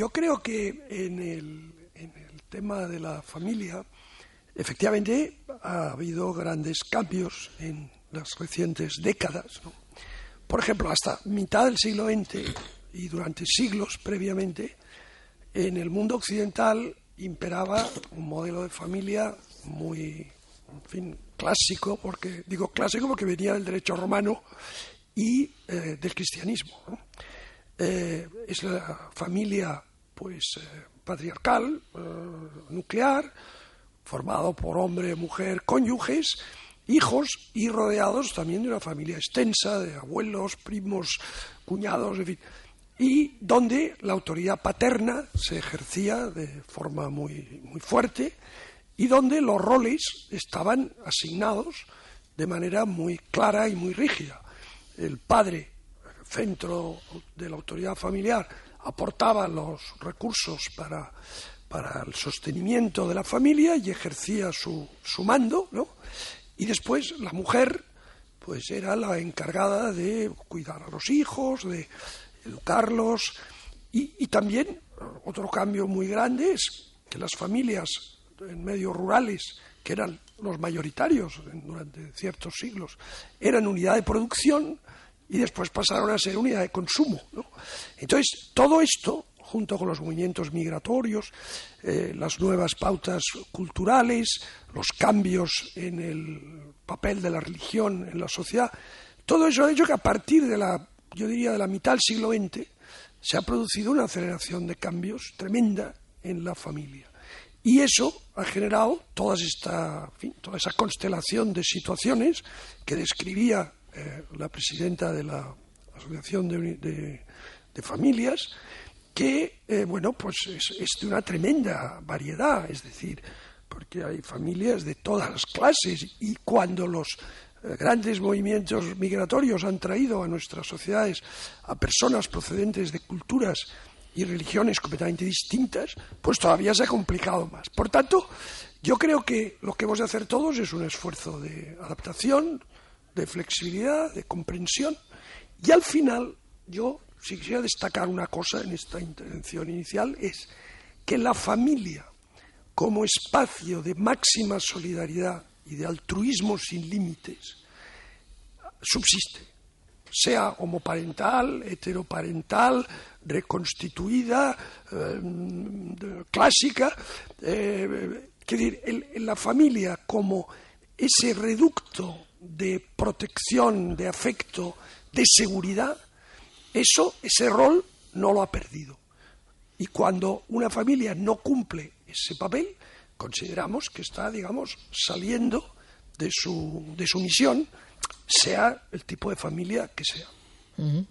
yo creo que en el, en el tema de la familia, efectivamente ha habido grandes cambios en las recientes décadas. Por ejemplo, hasta mitad del siglo XX y durante siglos previamente, en el mundo occidental imperaba un modelo de familia muy, clásico, porque digo clásico porque venía del derecho romano y eh, del cristianismo. Eh, es la familia, pues, eh, patriarcal, eh, nuclear, formado por hombre, mujer, cónyuges, hijos y rodeados también de una familia extensa, de abuelos, primos, cuñados, en fin, y donde la autoridad paterna se ejercía de forma muy, muy fuerte y donde los roles estaban asignados de manera muy clara y muy rígida. El padre, centro de la autoridad familiar, aportaba los recursos para, para el sostenimiento de la familia y ejercía su, su mando, ¿no? Y después la mujer, pues era la encargada de cuidar a los hijos, de educarlos. Y, y también otro cambio muy grande es que las familias en medios rurales, que eran los mayoritarios durante ciertos siglos, eran unidad de producción y después pasaron a ser unidad de consumo. ¿no? Entonces, todo esto, junto con los movimientos migratorios, eh, las nuevas pautas culturales, los cambios en el papel de la religión en la sociedad, todo eso ha hecho que a partir de la, yo diría, de la mitad del siglo XX, se ha producido una aceleración de cambios tremenda en la familia. Y eso ha generado toda esta, toda esa constelación de situaciones que describía eh, la presidenta de la Asociación de, Familias, que, eh, bueno, pues es, es, de una tremenda variedad, es decir, porque hay familias de todas las clases y cuando los eh, grandes movimientos migratorios han traído a nuestras sociedades a personas procedentes de culturas y religiones completamente distintas, pues todavía se ha complicado más. Por tanto, yo creo que lo que hemos de hacer todos es un esfuerzo de adaptación, de flexibilidad, de comprensión, y al final yo si quisiera destacar una cosa en esta intervención inicial es que la familia como espacio de máxima solidaridad y de altruismo sin límites subsiste, sea homoparental, heteroparental, reconstituida, eh, clásica, eh, decir, el, la familia como ese reducto de protección, de afecto, de seguridad, eso, ese rol no lo ha perdido. Y cuando una familia no cumple ese papel, consideramos que está, digamos, saliendo de su, de su misión, sea el tipo de familia que sea. -huh.